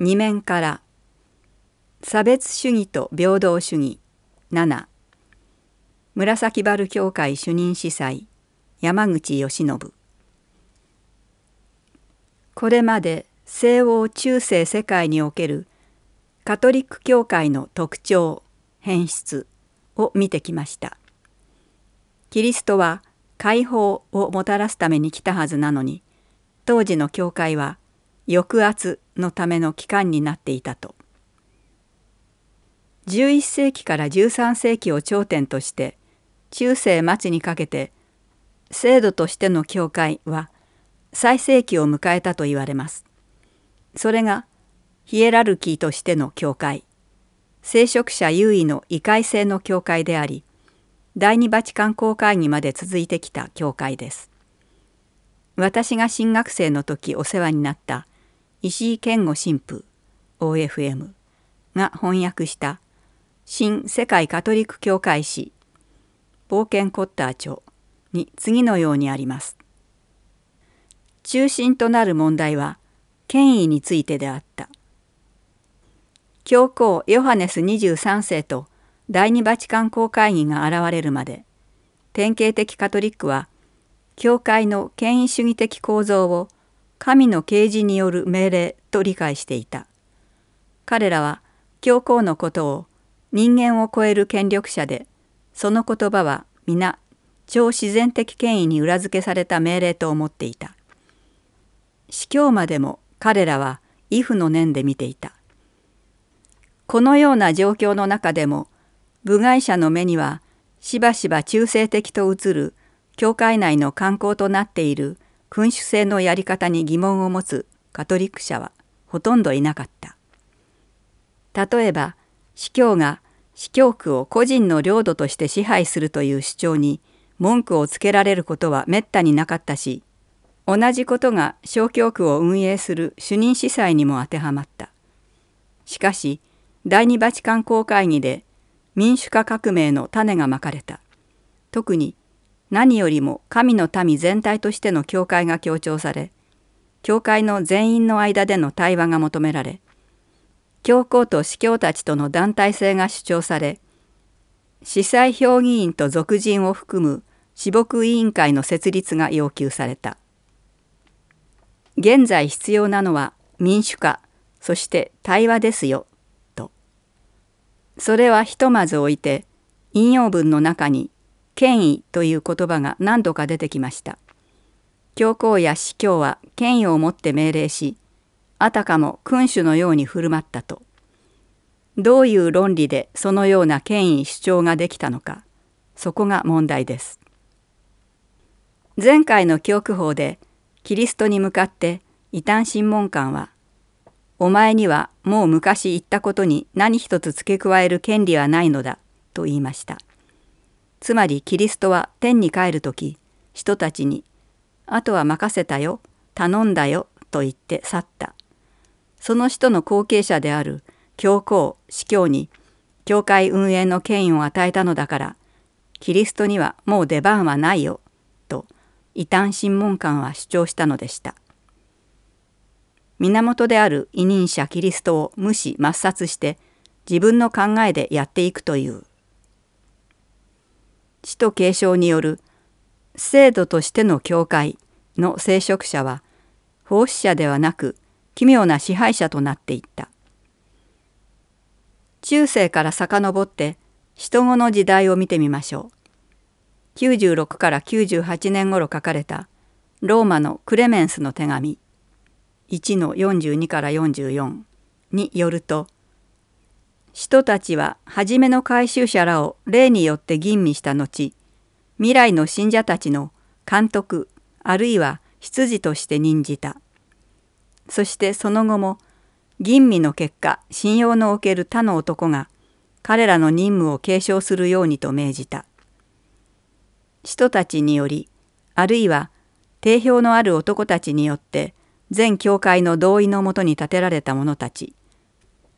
二面から。差別主義と平等主義。7紫原教会主任司祭。山口義信。これまで西欧中世世界におけるカトリック教会の特徴変質。を見てきました。キリストは解放をもたらすために来たはずなのに当時の教会は抑圧のための機関になっていたと11世紀から13世紀を頂点として中世末にかけて制度としての教会は最盛期を迎えたと言われます。それがヒエラルキーとしての教会聖職者優位の異界性の教会であり第二バチカン公会議まで続いてきた教会です。私が新学生の時お世話になった石井健吾神父 OFM が翻訳した新世界カトリック教会史冒険コッター著に次のようにあります。中心となる問題は権威についてであった。教皇ヨハネス23世と第二バチカン公会議が現れるまで典型的カトリックは教会の権威主義的構造を神の啓示による命令と理解していた。彼らは教皇のことを人間を超える権力者でその言葉は皆超自然的権威に裏付けされた命令と思っていた。司教までも彼らは畏怖の念で見ていた。このような状況の中でも部外者の目にはしばしば中性的と映る教会内の観光となっている君主制のやり方に疑問を持つカトリック者はほとんどいなかった。例えば司教が司教区を個人の領土として支配するという主張に文句をつけられることはめったになかったし同じことが小教区を運営する主任司祭にも当てはまった。しかし第二バチカン公会議で民主化革命の種がまかれた。特に何よりも神の民全体としての教会が強調され教会の全員の間での対話が求められ教皇と司教たちとの団体性が主張され司祭評議員と俗人を含む私牧委員会の設立が要求された。現在必要なのは民主化そして対話ですよと。それはひとまず置いて引用文の中に権威という言葉が何度か出てきました。教皇や司教は権威を持って命令し、あたかも君主のように振る舞ったと。どういう論理でそのような権威主張ができたのか、そこが問題です。前回の教区法でキリストに向かって異端審問官は「お前にはもう昔言ったことに何一つ付け加える権利はないのだ」と言いました。つまりキリストは天に帰る時人たちに「あとは任せたよ頼んだよ」と言って去った。その人の後継者である教皇司教に教会運営の権威を与えたのだからキリストにはもう出番はないよと異端審問官は主張したのでした。源である委任者キリストを無視抹殺して自分の考えでやっていくという使徒継承による制度としての教会の聖職者は奉仕者ではなく奇妙な支配者となっていった。中世から遡って人語の時代を見てみましょう。96から98年頃書かれたローマのクレメンスの手紙1の42から44によると使徒たちは初めの回収者らを霊によって吟味した後未来の信者たちの監督あるいは執事として任じた。そしてその後も吟味の結果信用のおける他の男が彼らの任務を継承するようにと命じた。使徒たちによりあるいは定評のある男たちによって全教会の同意のもとに建てられた者たち。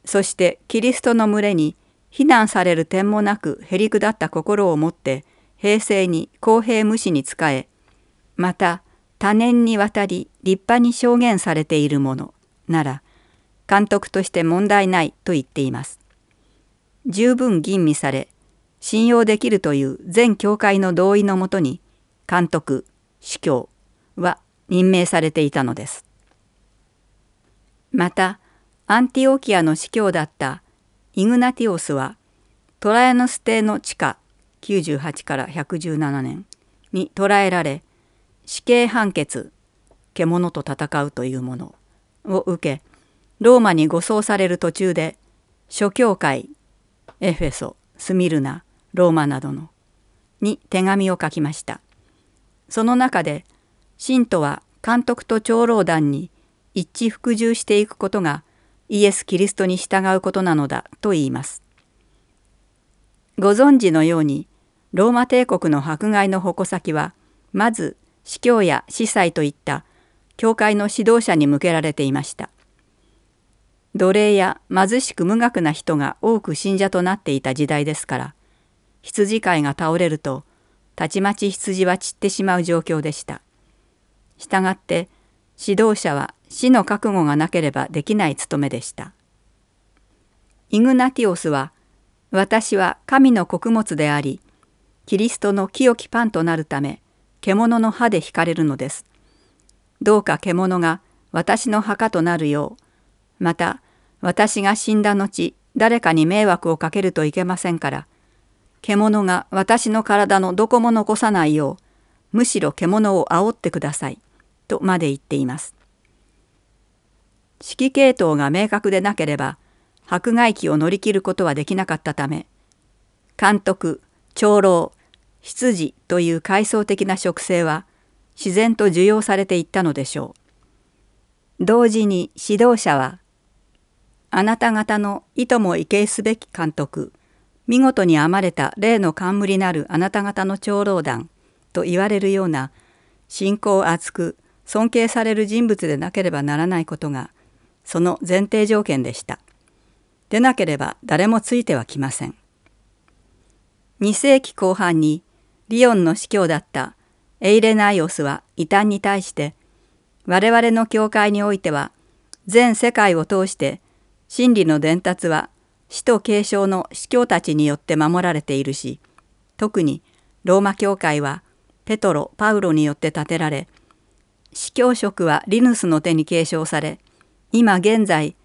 そしてキリストの群れに非難される点もなくへりくだった心を持って平成に公平無視に仕えまた多年にわたり立派に証言されているものなら監督として問題ないと言っています。十分吟味され信用できるという全教会の同意のもとに監督司教は任命されていたのです。またアンティオキアの司教だったイグナティオスはトラヤノス帝の地下98から117年に捕らえられ死刑判決獣と戦うというものを受けローマに護送される途中で諸教会エフェソスミルナローマなどのに手紙を書きました。その中で信徒は監督と長老団に一致服従していくことがイエス・キリストに従うことなのだと言います。ご存知のようにローマ帝国の迫害の矛先はまず司教や司祭といった教会の指導者に向けられていました。奴隷や貧しく無学な人が多く信者となっていた時代ですから羊飼いが倒れるとたちまち羊は散ってしまう状況でした。したがって指導者は死の覚悟がなければできない務めでした。イグナティオスは私は神の穀物でありキリストの清きパンとなるため獣の歯で引かれるのです。どうか獣が私の墓となるようまた私が死んだ後誰かに迷惑をかけるといけませんから獣が私の体のどこも残さないようむしろ獣を煽ってくださいとまで言っています。指揮系統が明確でなければ迫害期を乗り切ることはできなかったため監督長老執事という階層的な職性は自然と受容されていったのでしょう。同時に指導者はあなた方の意図も畏敬すべき監督見事に編まれた霊の冠なるあなた方の長老団と言われるような信仰厚く尊敬される人物でなければならないことがその前提条件でした。でなければ誰もついてはきません。2世紀後半にリオンの司教だったエイレナイオスは異端に対して我々の教会においては全世界を通して真理の伝達は使徒継承の司教たちによって守られているし特にローマ教会はペトロ・パウロによって建てられ司教職はリヌスの手に継承され今現在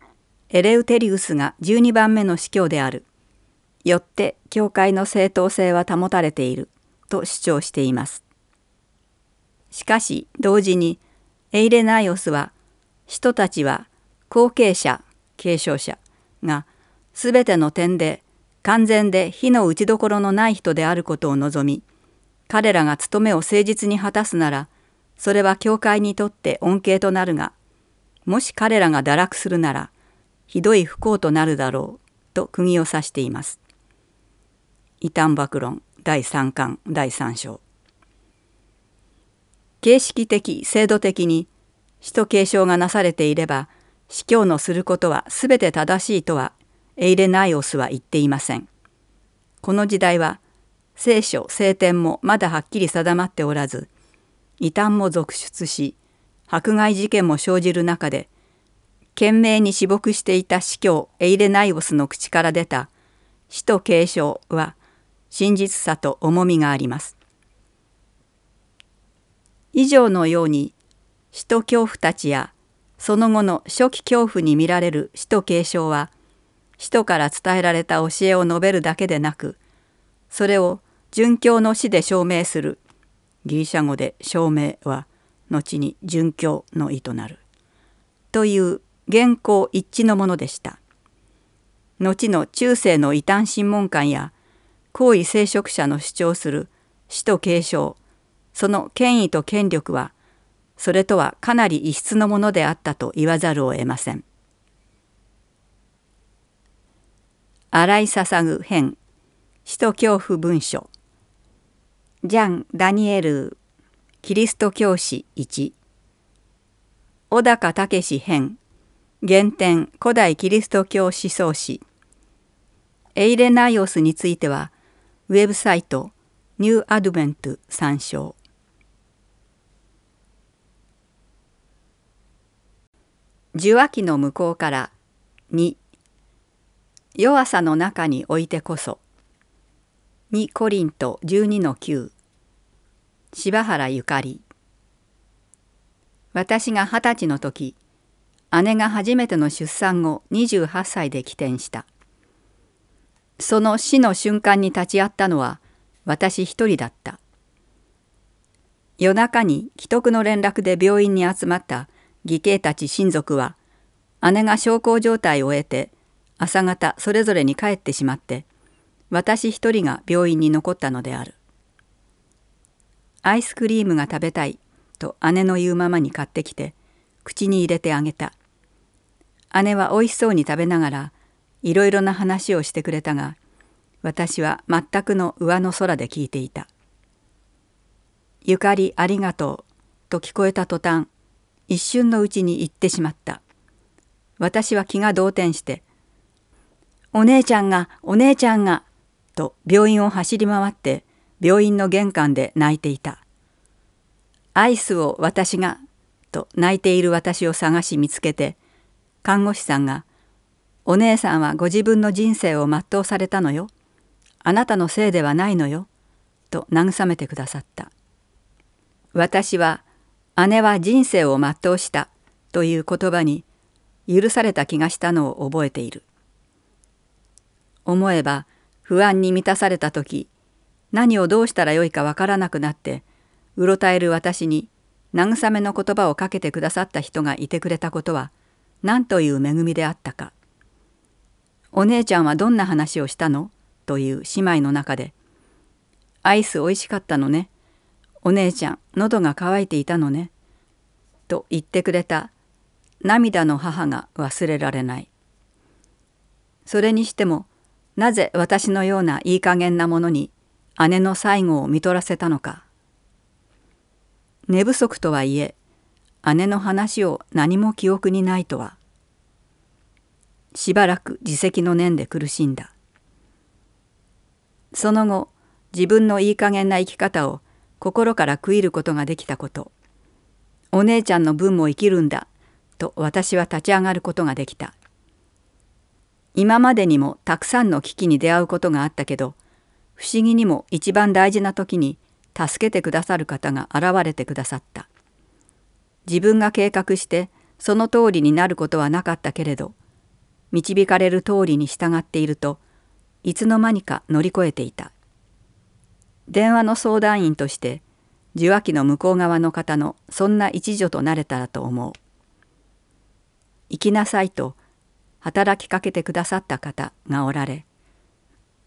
エレウテリウスが12番目の司教である。よって教会の正当性は保たれていると主張しています。しかし同時にエイレナイオスは人たちは後継者継承者がすべての点で完全で火の打ちどころのない人であることを望み彼らが務めを誠実に果たすならそれは教会にとって恩恵となるがもし彼らが堕落するならひどい不幸となるだろうと釘を刺しています。異端暴論第3巻第3章形式的制度的に使徒継承がなされていれば司教のすることは全て正しいとはエイレナイオスは言っていません。この時代は聖書聖典もまだはっきり定まっておらず異端も続出し迫害事件も生じる中で懸命に死牧していた司教エイレナイオスの口から出た死と継承は真実さと重みがあります。以上のように死と恐怖たちやその後の初期恐怖に見られる死と継承は使徒から伝えられた教えを述べるだけでなくそれを殉教の死で証明するギリシャ語で証明は後に殉教の意となるという原稿一致のものでした。後の中世の異端審問官や皇位聖職者の主張する死と継承その権威と権力はそれとはかなり異質のものであったと言わざるを得ません。洗い捧ぐ編使徒教父文書ジャン・ダニエルキリスト教師1小高武編原点古代キリスト教思想史。エイレナイオスについてはウェブサイトニューアドベント参照。受話器の向こうから2弱さの中においてこそ。2コリント12の9柴原ゆかり。私が二十歳の時姉が初めての出産後28歳で起点した。その死の瞬間に立ち会ったのは私一人だった。夜中に既得の連絡で病院に集まった義兄たち親族は姉が小康状態を得て朝方それぞれに帰ってしまって私一人が病院に残ったのである。アイスクリームが食べたい。と姉の言うままに買ってきて口に入れてあげた。姉はおいしそうに食べながらいろいろな話をしてくれたが私は全くの上の空で聞いていた「ゆかりありがとう」と聞こえた途端一瞬のうちに言ってしまった。私は気が動転して「お姉ちゃんがお姉ちゃんが」と病院を走り回って病院の玄関で泣いていた「アイスを私が」と泣いている私を探し見つけて看護師さんが「お姉さんはご自分の人生を全うされたのよ。あなたのせいではないのよ」と慰めてくださった。私は姉は人生を全うしたという言葉に許された気がしたのを覚えている。思えば不安に満たされた時何をどうしたらよいかわからなくなってうろたえる私に慰めの言葉をかけてくださった人がいてくれたことは何という恵みであったか。お姉ちゃんはどんな話をしたの？という姉妹の中で「アイスおいしかったのね」お姉ちゃん喉が渇いていたのね」と言ってくれた涙の母が忘れられない。それにしてもなぜ私のようないい加減なものに姉の最後を見とらせたのか。寝不足とはいえ姉の話を何も記憶にないとは。しばらく自責の念で苦しんだ。その後自分のいい加減な生き方を心から悔いることができたこと。お姉ちゃんの分も生きるんだと私は立ち上がることができた。今までにもたくさんの危機に出会うことがあったけど不思議にも一番大事な時に助けてくださる方が現れてくださった自分が計画してその通りになることはなかったけれど導かれる通りに従っているといつの間にか乗り越えていた電話の相談員として受話器の向こう側の方のそんな一助となれたらと思う。行きなさいと働きかけてくださった方がおられ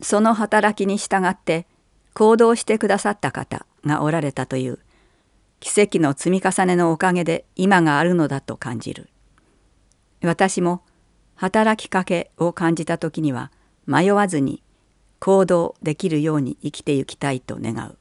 その働きに従って行動してくださった方がおられたという奇跡の積み重ねのおかげで今があるのだと感じる。私も働きかけを感じた時には迷わずに行動できるように生きてゆきたいと願う。